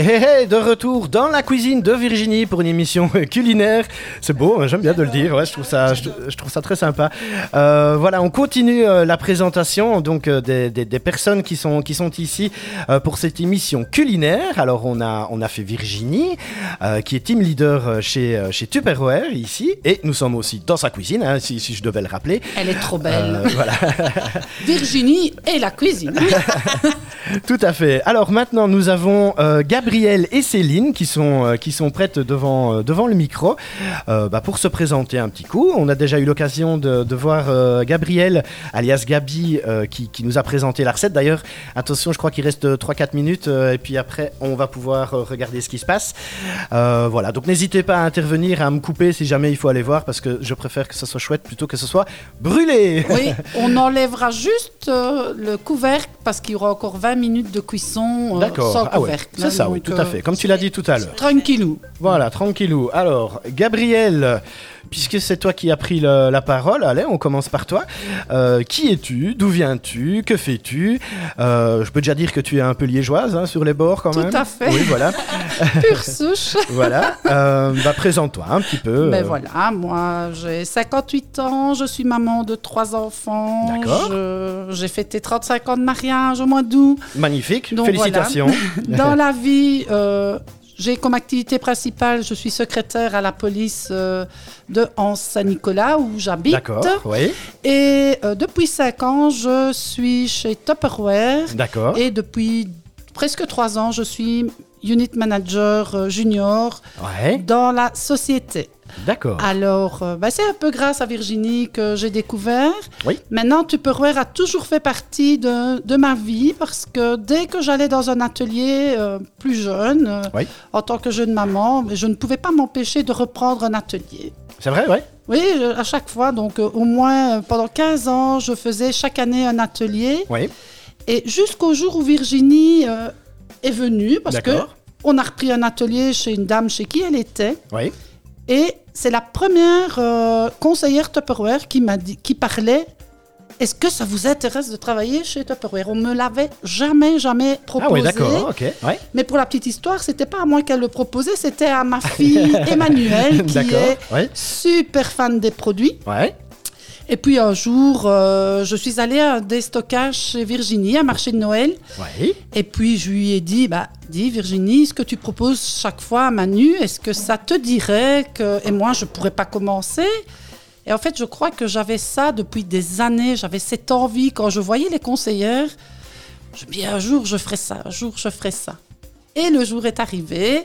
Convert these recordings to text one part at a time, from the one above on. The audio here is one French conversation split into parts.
De retour dans la cuisine de Virginie pour une émission culinaire. C'est beau, hein, j'aime bien de le dire. Ouais, je trouve ça, je, je trouve ça très sympa. Euh, voilà, on continue euh, la présentation donc euh, des, des- des personnes qui sont qui sont ici pour cette émission culinaire. Alors on a on a fait Virginie qui est team leader chez chez Tupperware ici et nous sommes aussi dans sa cuisine hein, si, si je devais le rappeler. Elle est trop belle. Voilà. Virginie et la cuisine. Tout à fait. Alors maintenant, nous avons euh, Gabrielle et Céline qui sont, euh, qui sont prêtes devant, euh, devant le micro euh, bah, pour se présenter un petit coup. On a déjà eu l'occasion de, de voir Gabrielle, alias Gabi, qui, qui nous a présenté la recette. D'ailleurs, attention, je crois qu'il reste 3-4 minutes et puis après, on va pouvoir regarder ce qui se passe. Voilà, donc n'hésitez pas à intervenir, à me couper si jamais il faut aller voir parce que je préfère que ce soit chouette plutôt que ce soit brûlé. Oui, on enlèvera juste euh, le couvercle parce qu'il y aura encore 20 minutes de cuisson euh, sans Ah ouais, couvercle. c'est ça, oui, Donc, tout à fait. Comme tu l'as dit tout à l'heure. Tranquillou. Voilà, tranquillou. Alors, Gabriel, puisque c'est toi qui as pris le- la parole, allez, on commence par toi. Euh, qui es-tu? D'où viens-tu? Que fais-tu? Euh, Je peux déjà dire que tu es un peu liégeoise hein, sur les bords quand Tout même. à fait. Oui, voilà. Pure souche. voilà. Euh, bah, présente-toi un petit peu. Ben euh, voilà, moi j'ai 58 ans, je suis maman de trois enfants. D'accord. J'ai fêté 35 ans de mariage au mois d'août. Magnifique. Donc, Félicitations. Dans la vie, euh, j'ai comme activité principale, je suis secrétaire à la police euh, de Anse-Saint-Nicolas où j'habite. D'accord. Oui. Et euh, depuis 5 ans, je suis chez Tupperware. D'accord. Et depuis presque 3 ans, je suis unit manager junior Ouais. dans la société. D'accord. Alors, euh, bah, c'est un peu grâce à Virginie que j'ai découvert. Oui. Maintenant, Tupperware a toujours fait partie de, de ma vie parce que dès que j'allais dans un atelier euh, plus jeune, euh, Oui. en tant que jeune maman, je ne pouvais pas m'empêcher de reprendre un atelier. C'est vrai. Oui, euh, à chaque fois. Donc, au moins, pendant 15 ans, je faisais chaque année un atelier. Oui. Et jusqu'au jour où Virginie est venue, parce que on a repris un atelier chez une dame chez qui elle était. Oui. Et c'est la première euh, conseillère Tupperware qui m'a dit, qui parlait. Est-ce que ça vous intéresse de travailler chez Tupperware? On me l'avait jamais, jamais proposé. Ah oui, d'accord. Ok. Ouais. Mais pour la petite histoire, c'était pas à moi qu'elle le proposait, c'était à ma fille Emmanuelle, qui est Ouais. super fan des produits. Ouais. Et puis un jour, euh, je suis allée à des stockages chez Virginie, à marché de Noël. Et puis je lui ai dit, bah, dis Virginie, ce que tu proposes chaque fois à Manu, est-ce que ça te dirait que... Et moi, je pourrais pas commencer? Et en fait, je crois que j'avais ça depuis des années. J'avais cette envie, quand je voyais les conseillères, je me dis, un jour, je ferai ça, un jour, je ferai ça. Et le jour est arrivé.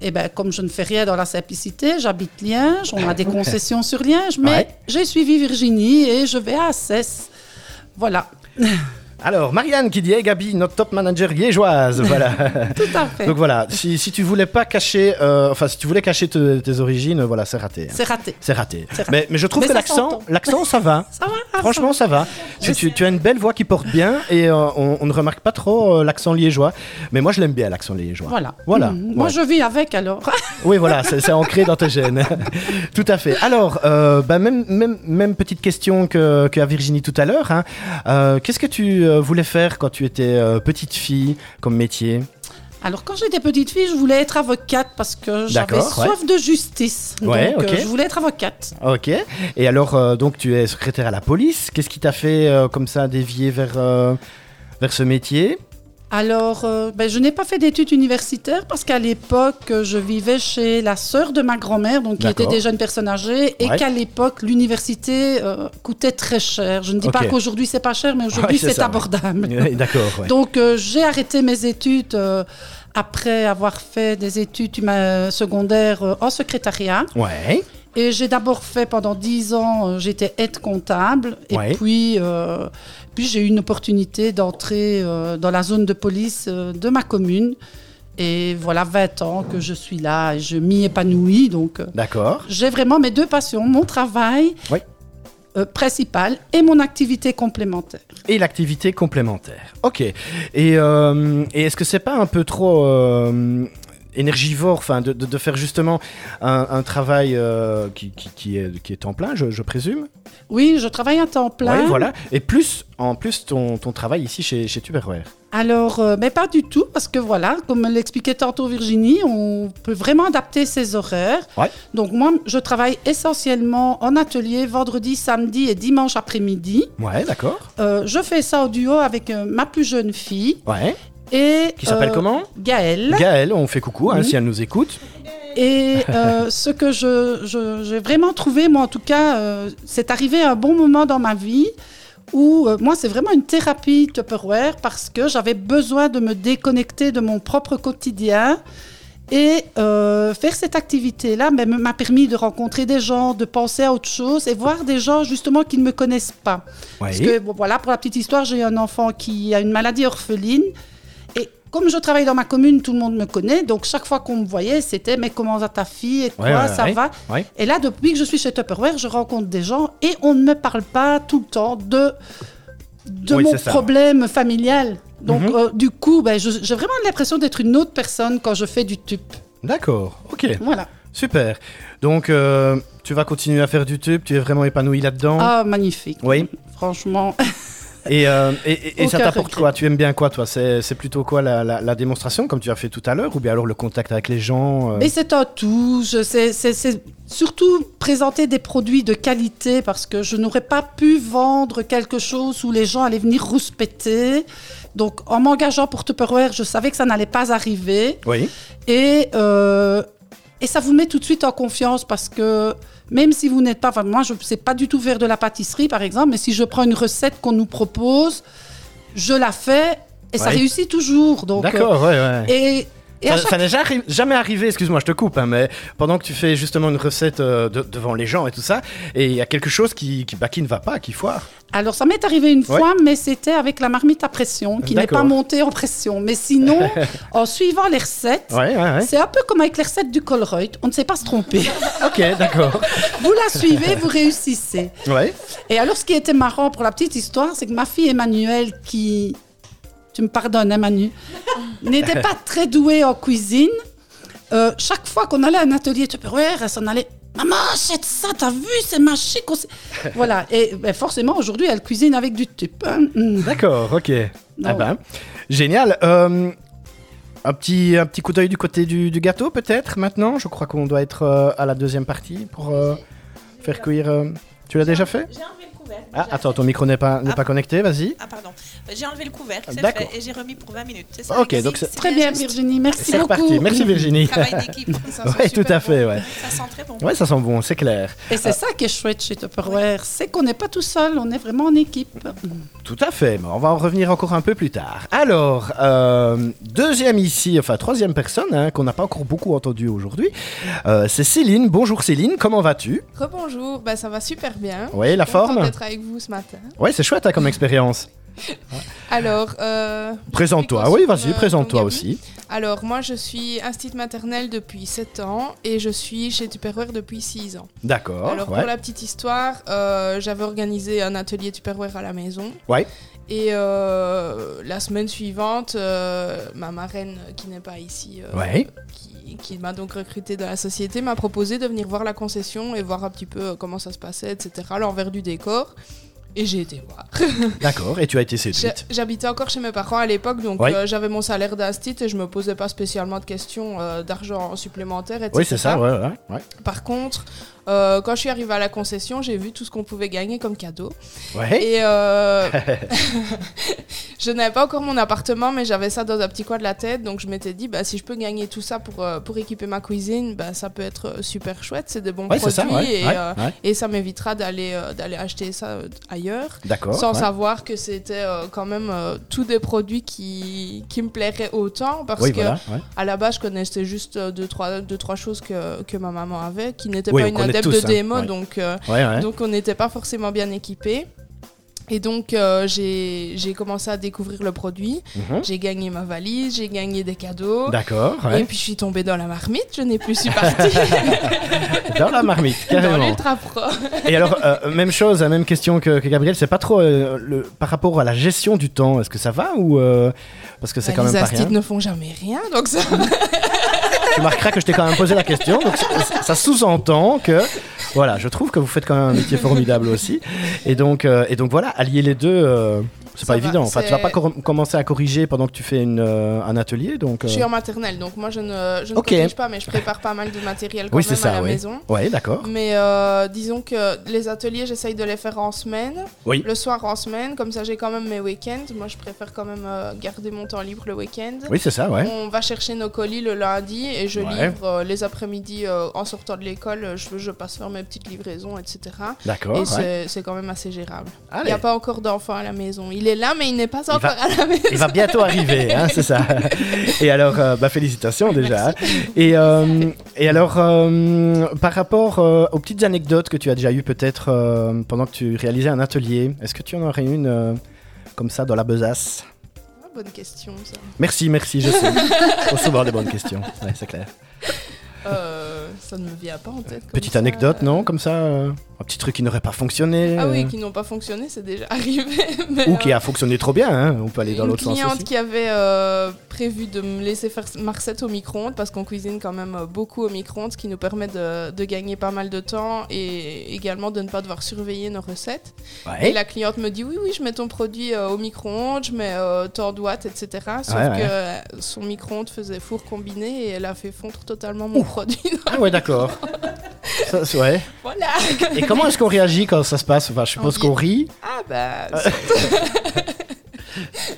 Et ben, comme je ne fais rien dans la simplicité, j'habite Liège, on a des concessions sur Liège, mais Ouais. j'ai suivi Virginie et je vais à Assès. Voilà, Alors, Marianne qui dit Hey Gabi, notre top manager liégeoise. Voilà. tout à fait. Donc voilà, si, si tu voulais pas cacher, euh, enfin si tu voulais cacher te- tes origines, voilà, c'est raté. hein. C'est raté. C'est raté. C'est raté. Mais, mais je trouve Mais que ça l'accent, s'entend. l'accent, ça va. Ça va ah, Franchement, ça va. Tu, as une belle voix qui porte bien et euh, on, on ne remarque pas trop euh, l'accent liégeois. Mais moi, je l'aime bien, l'accent liégeois. Voilà. Voilà. Mhm. Moi, Ouais. je vis avec alors. Oui, voilà, c'est c'est ancré dans tes gènes. tout à fait. Alors, euh, bah, même, même, même petite question que, que à Virginie tout à l'heure. hein. Euh, Qu'est-ce que tu voulais faire quand tu étais euh, petite fille comme métier Alors, quand j'étais petite fille, je voulais être avocate parce que j'avais ouais. soif de justice. Ouais, Donc, ok. euh, je voulais être avocate. Ok. Et alors, euh, donc, tu es secrétaire à la police. Qu'est-ce qui t'a fait euh, comme ça dévier vers, euh, vers ce métier? Alors, euh, ben, je n'ai pas fait d'études universitaires parce qu'à l'époque, euh, je vivais chez la sœur de ma grand-mère, donc qui était déjà une personne âgée, et Ouais. qu'à l'époque, l'université euh, coûtait très cher. Je ne dis pas qu'aujourd'hui c'est pas cher, mais aujourd'hui Ouais, c'est ouais. abordable. D'accord. ouais. Donc, euh, j'ai arrêté mes études euh, après avoir fait des études secondaires en secrétariat. Ouais. Et j'ai d'abord fait pendant 10 ans, euh, j'étais aide comptable. Et Ouais. puis, euh, puis j'ai eu une opportunité d'entrer euh, dans la zone de police euh, de ma commune. Et voilà 20 ans que je suis là et je m'y épanouis. Donc, D'accord. j'ai vraiment mes deux passions, mon travail Oui. euh, principal et mon activité complémentaire. Et l'activité complémentaire. Ok. Et, euh, et est-ce que c'est pas un peu trop euh, énergivore, enfin de, de- de faire justement un, un travail euh, qui, qui, qui est, qui est en plein, je, je présume. Oui, je travaille à temps plein. Voilà. Et plus, en plus, ton, ton travail ici chez, chez Tupperware. Alors, euh, mais pas du tout, parce que voilà, comme l'expliquait tantôt Virginie, on peut vraiment adapter ses horaires. Ouais. Donc moi, je travaille essentiellement en atelier vendredi, samedi et dimanche après-midi. Ouais, d'accord. Euh, je fais ça au duo avec euh, ma plus jeune fille Ouais. Et Qui s'appelle euh, comment? Gaëlle. Gaëlle, on fait coucou hein, si elle nous écoute. Et euh, ce que je, je- j'ai vraiment trouvé, moi en tout cas, euh, c'est arrivé à un bon moment dans ma vie où euh, moi c'est vraiment une thérapie Tupperware parce que j'avais besoin de me déconnecter de mon propre quotidien. Et faire cette activité-là m'a permis de rencontrer des gens, de penser à autre chose et voir des gens justement qui ne me connaissent pas. Parce que bon, voilà, pour la petite histoire, j'ai un enfant qui a une maladie orpheline. Comme je travaille dans ma commune, tout le monde me connaît. Donc chaque fois qu'on me voyait, c'était mais comment va ta fille et Ouais, ouais, ça ouais. va. Et là, depuis que je suis chez Tupperware, je rencontre des gens et on ne me parle pas tout le temps de, de Oui, mon problème familial. Donc Mhm. euh, du coup, ben, j'ai vraiment l'impression d'être une autre personne quand je fais du tup. D'accord. Ok. Voilà. Super. Donc, euh, tu vas continuer à faire du tube. Tu es vraiment épanoui là-dedans? Ah, magnifique. Oui. Franchement. Et, euh, et, et- ça t'apporte quoi? Tu aimes bien quoi, toi? C'est plutôt quoi la, la- la démonstration, comme tu as fait tout à l'heure, ou bien alors le contact avec les gens euh? Mais c'est un tout. C'est surtout présenter des produits de qualité parce que je n'aurais pas pu vendre quelque chose où les gens allaient venir rouspéter. Donc, en m'engageant pour Tupperware, je savais que ça n'allait pas arriver. Oui. Et, euh, et ça vous met tout de suite en confiance parce que même si vous n'êtes pas, enfin moi je ne sais pas du tout faire de la pâtisserie par exemple, mais si je prends une recette qu'on nous propose, je la fais et ça réussit toujours. Donc, D'accord, ouais, ouais. euh, et, et ça chaque ça n'est jamais, jamais arrivé, excuse-moi, je te coupe, hein, mais pendant que tu fais justement une recette euh, de- devant les gens et tout ça, et il y a quelque chose qui, qui, bah, qui ne va pas, qui foire. Alors, ça m'est arrivé une Ouais. fois, mais c'était avec la marmite à pression, qui n'est pas montée en pression. Mais sinon, en suivant les recettes, Ouais, ouais, ouais. c'est un peu comme avec les recettes du Colruyt. On ne sait pas se tromper. Ok, d'accord. vous la suivez, vous réussissez. Ouais. Et alors, ce qui était marrant pour la petite histoire, c'est que ma fille Emmanuelle, qui, tu me pardonnes, hein, Manu, n'était pas très douée en cuisine. Euh, chaque fois qu'on allait à un atelier Tupperware, elle s'en allait. Maman, achète ça, t'as vu, c'est magique. voilà. Et ben, forcément, aujourd'hui, elle cuisine avec du tup. hein. Mm. D'accord, ok. Ah ben, génial. Euh, un, petit, un petit coup d'œil du côté du, du gâteau, peut-être, maintenant? Je crois qu'on doit être euh, à la deuxième partie pour euh, faire cuire. euh, Tu l'as déjà fait? J'ai couvercle. Ah, attends, fait- ton micro n'est pas, n'est Ah. pas connecté, vas-y. Ah, pardon. J'ai enlevé le couvercle, c'est D'accord. fait, et j'ai remis pour 20 minutes. C'est ça, Ok, donc c'est- C'est Très bien, juste Virginie. Merci C'est beaucoup. reparti. Merci Virginie. Travail d'équipe. Oui, tout à fait, bon. ouais. Ça sent très bon. Ouais, ça sent bon, c'est clair. Et c'est ça qui est chouette chez Tupperware, c'est qu'on n'est pas tout seul, on est vraiment en équipe. Tout à fait, mais on va en revenir encore un peu plus tard. Alors, euh, deuxième ici, enfin troisième personne hein, qu'on n'a pas encore beaucoup entendu aujourd'hui, euh, c'est Céline. Bonjour Céline, comment vas-tu? Rebonjour, bah, ça va super bien. Oui, la forme? D'être avec vous ce matin. Oui, c'est chouette hein, comme expérience. Alors, euh, Présente-toi, oui, vas-y, présente-toi aussi. alors moi je suis institut maternelle depuis 7 ans et je suis chez Tupperware depuis 6 ans. D'accord, Alors ouais. pour la petite histoire, euh, j'avais organisé un atelier Tupperware à la maison. Ouais. Et euh, la semaine suivante, euh, ma marraine qui n'est pas ici, euh, Ouais. qui, qui m'a donc recruté dans la société, m'a proposé de venir voir la concession et voir un petit peu euh, comment ça se passait, etc., l'envers du décor. Et j'ai été voir. D'accord, et tu as été séduite. J'habitais encore chez mes parents à l'époque, donc Ouais. euh, j'avais mon salaire d'instit et je me posais pas spécialement de questions euh, d'argent supplémentaire, etc. Oui, c'est ça, ouais, ouais, ouais. Par contre, euh, quand je suis arrivée à la concession, j'ai vu tout ce qu'on pouvait gagner comme cadeau. Ouais. Et euh, je n'avais pas encore mon appartement, mais j'avais ça dans un petit coin de la tête, donc je m'étais dit, bah, si je peux gagner tout ça pour, euh, pour équiper ma cuisine, bah, ça peut être super chouette, c'est des bons Ouais, produits ça, ouais, et, euh, et ça m'évitera d'aller euh, d'aller acheter ça ailleurs D'accord. sans savoir que c'était euh, quand même euh, tous des produits qui, qui me plairaient autant parce Oui, que voilà. à la base je connaissais juste deux trois, deux, trois choses que, que ma maman avait qui n'étaient Oui, pas une tous, de hein, démo ouais. donc, euh, Ouais, ouais. donc on n'était pas forcément bien équipés et donc euh, j'ai commencé à découvrir le produit Mhm. j'ai gagné ma valise j'ai gagné des cadeaux D'accord, et puis je suis tombée dans la marmite je n'ai plus su partir Dans la marmite, dans carrément. l'ultra pro Et alors, euh, même chose, la même question que, que Gabriel, c'est pas trop euh, le, par rapport à la gestion du temps, est-ce que ça va ou. parce que c'est Bah, quand même les pas rien. ne font jamais rien donc ça tu marqueras que je t'ai quand même posé la question. Donc ça, sous-entend que, voilà, je trouve que vous faites quand même un métier formidable aussi. Et donc, euh, et donc voilà, allier les deux, euh, c'est Ça pas va, évident. Enfin, tu vas pas cor- commencer à corriger pendant que tu fais une, euh, un atelier, donc. Je suis en maternelle, donc moi je ne, je ne Ok. corrige pas, mais je prépare pas mal de matériel quand Oui, même c'est à ça, la oui. maison. Ouais, d'accord. Mais euh, disons que les ateliers, j'essaye de les faire en semaine, Oui. le soir en semaine, comme ça j'ai quand même mes week-ends. Moi je préfère quand même euh, garder mon temps libre le week-end. Oui, c'est ça, ouais. On va chercher nos colis le lundi et je Ouais. livre euh, les après-midi euh, en sortant de l'école. euh, Je, je passe faire mes petites livraisons, etc. D'accord. et ouais. c'est- quand même assez gérable. Il n'y a pas encore d'enfant à la maison. Il est là, mais il n'est pas encore va- à la maison. Il va bientôt arriver, hein, c'est ça. Et alors, euh, bah, félicitations déjà. Et, euh, et alors, euh, par rapport aux petites anecdotes que tu as déjà eues peut-être pendant que tu réalisais un atelier, est-ce que tu en aurais une comme ça dans la besace? Ah, bonne question, ça. Merci, merci, je sais. Faut souvent des bonnes questions, ouais, c'est clair. Euh, ça ne me vient pas en tête. comme Petite ça. anecdote, non Comme ça euh, Un petit truc qui n'aurait pas fonctionné Ah euh, oui, qui n'ont pas fonctionné, c'est déjà arrivé. mais, Ou qui euh, a fonctionné trop bien, hein, on peut aller dans une l'autre sens cliente aussi. qui avait euh, prévu de me laisser faire ma recette au micro-ondes parce qu'on cuisine quand même euh, beaucoup au micro-ondes, ce qui nous permet de, de gagner pas mal de temps et également de ne pas devoir surveiller nos recettes. Et la cliente me dit oui, oui, je mets ton produit euh, au micro-ondes, je mets euh, tant de watts, etc. Sauf Ouais, ouais. que euh, son micro-ondes faisait four combiné et elle a fait fondre totalement mon produit. Ah ouais, d'accord. Ouais. voilà. Et comment est-ce qu'on réagit quand ça se passe? Enfin, je suppose On qu'on rit. Ah bah.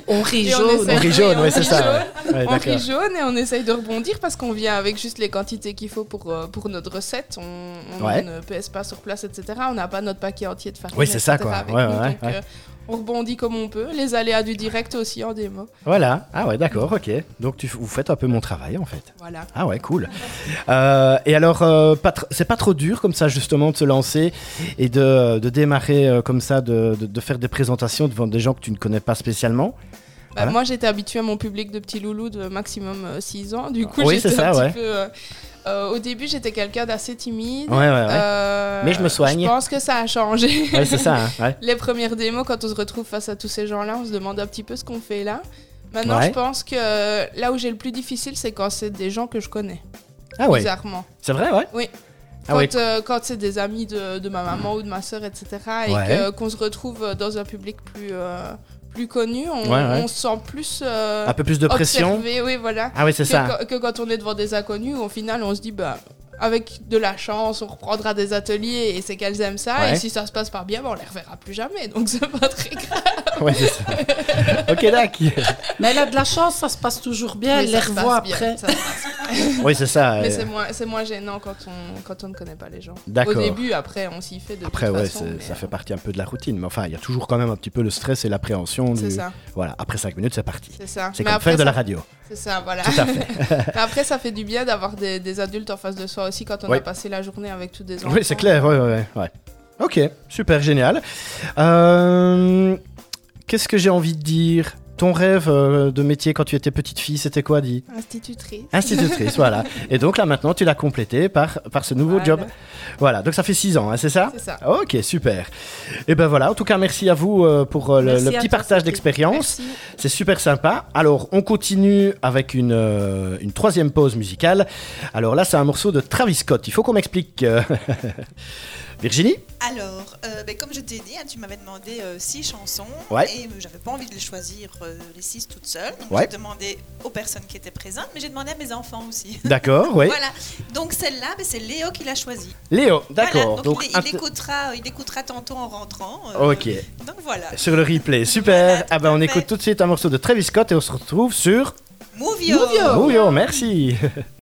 On rit jaune. essaie- On rit jaune, ouais, c'est ça. jaune. ouais. Ouais, on rit jaune et on essaye de rebondir parce qu'on vient avec juste les quantités qu'il faut pour, euh, pour notre recette. On, on Ouais. ne pèse pas sur place, etc. On n'a pas notre paquet entier de farine. Oui, c'est ça, quoi. Ouais, nous. ouais, Donc, ouais. euh, on rebondit comme on peut. Les aléas du direct aussi en démo. Voilà. Ah ouais, d'accord, ok. Donc tu, vous faites un peu mon travail en fait. Voilà. Ah ouais, cool. Euh, et alors, euh, c'est pas trop dur comme ça justement de se lancer et de, de démarrer euh, comme ça, de, de- de faire des présentations devant des gens que tu ne connais pas spécialement? Bah, Voilà. Moi, j'étais habituée à mon public de petits loulous de maximum 6 ans. Du coup, Oui, j'étais c'est ça, un petit ouais. peu. Euh, au début, j'étais quelqu'un d'assez timide. Ouais, ouais, ouais. Euh, Mais je me soigne. Je pense que ça a changé. Ouais, c'est ça. hein. Les premières démos, quand on se retrouve face à tous ces gens-là, on se demande un petit peu ce qu'on fait là. Maintenant, je pense que là où j'ai le plus difficile, c'est quand c'est des gens que je connais, Ah ouais. bizarrement. C'est vrai, ouais. Oui. Ah Quand, ouais. euh, quand c'est des amis de, de ma maman ou de ma soeur, etc., et Ouais. qu'on se retrouve dans un public plus, euh, plus connu, on, Ouais, ouais. on se sent plus euh, Un peu plus de pression. observé, oui, voilà. Ah oui, c'est ça. que- que quand on est devant des inconnus, au final, on se dit, bah, avec de la chance, on reprendra des ateliers et c'est qu'elles aiment ça. Ouais. Et si ça se passe pas bien, bah, on les reverra plus jamais. Donc c'est pas très grave. Ouais, c'est ça. ok, d'accord. Mais elle a de la chance, ça se passe toujours bien. Mais Elle les revoit bien, après. ça se passe Oui, c'est ça. Mais euh, c'est moins, moins gênant quand on, quand on ne connaît pas les gens. D'accord. Au début, après, on s'y fait de Après, toute ouais, façon. mais, ça euh, fait partie un peu de la routine. Mais enfin, il y a toujours quand même un petit peu le stress et l'appréhension. C'est du- ça, Voilà, après 5 minutes, c'est parti. c'est ça. C'est comme après, faire de la radio. C'est ça, voilà. Tout à fait. Mais après, ça fait du bien d'avoir des, des adultes en face de soi aussi quand on Oui. a passé la journée avec tous des enfants. Oui, c'est clair, ouais, ouais, ouais. Ok, super, génial. Euh, Qu'est-ce que j'ai envie de dire? Ton rêve euh, de métier quand tu étais petite fille, c'était quoi, dit Institutrice. Institutrice, voilà. Et donc là, maintenant, tu l'as complété par, par ce nouveau Voilà. job. Voilà, donc ça fait 6 ans, hein, c'est ça? C'est ça. Ok, super. Et ben voilà, en tout cas, merci à vous euh, pour euh, le, petit partage d'expérience. C'est super sympa. Alors, on continue avec une, euh, une troisième pause musicale. Alors là, c'est un morceau de Travis Scott. Il faut qu'on m'explique. Virginie Alors, euh, ben, comme je t'ai dit, hein, tu m'avais demandé euh, six chansons Ouais. et euh, j'avais pas envie de les choisir euh, les six toutes seules. Donc Ouais. j'ai demandé aux personnes qui étaient présentes, mais j'ai demandé à mes enfants aussi. D'accord, oui. Voilà. Donc celle-là, ben, c'est Léo qui l'a choisie. Léo, Voilà. d'accord. Donc, il, écoutera, il écoutera tantôt en rentrant. Ok. Donc voilà. Sur le replay, super. Voilà, ah ben on écoute tout de suite un morceau de Travis Scott et on se retrouve sur. Mouvio. Mouvio, merci.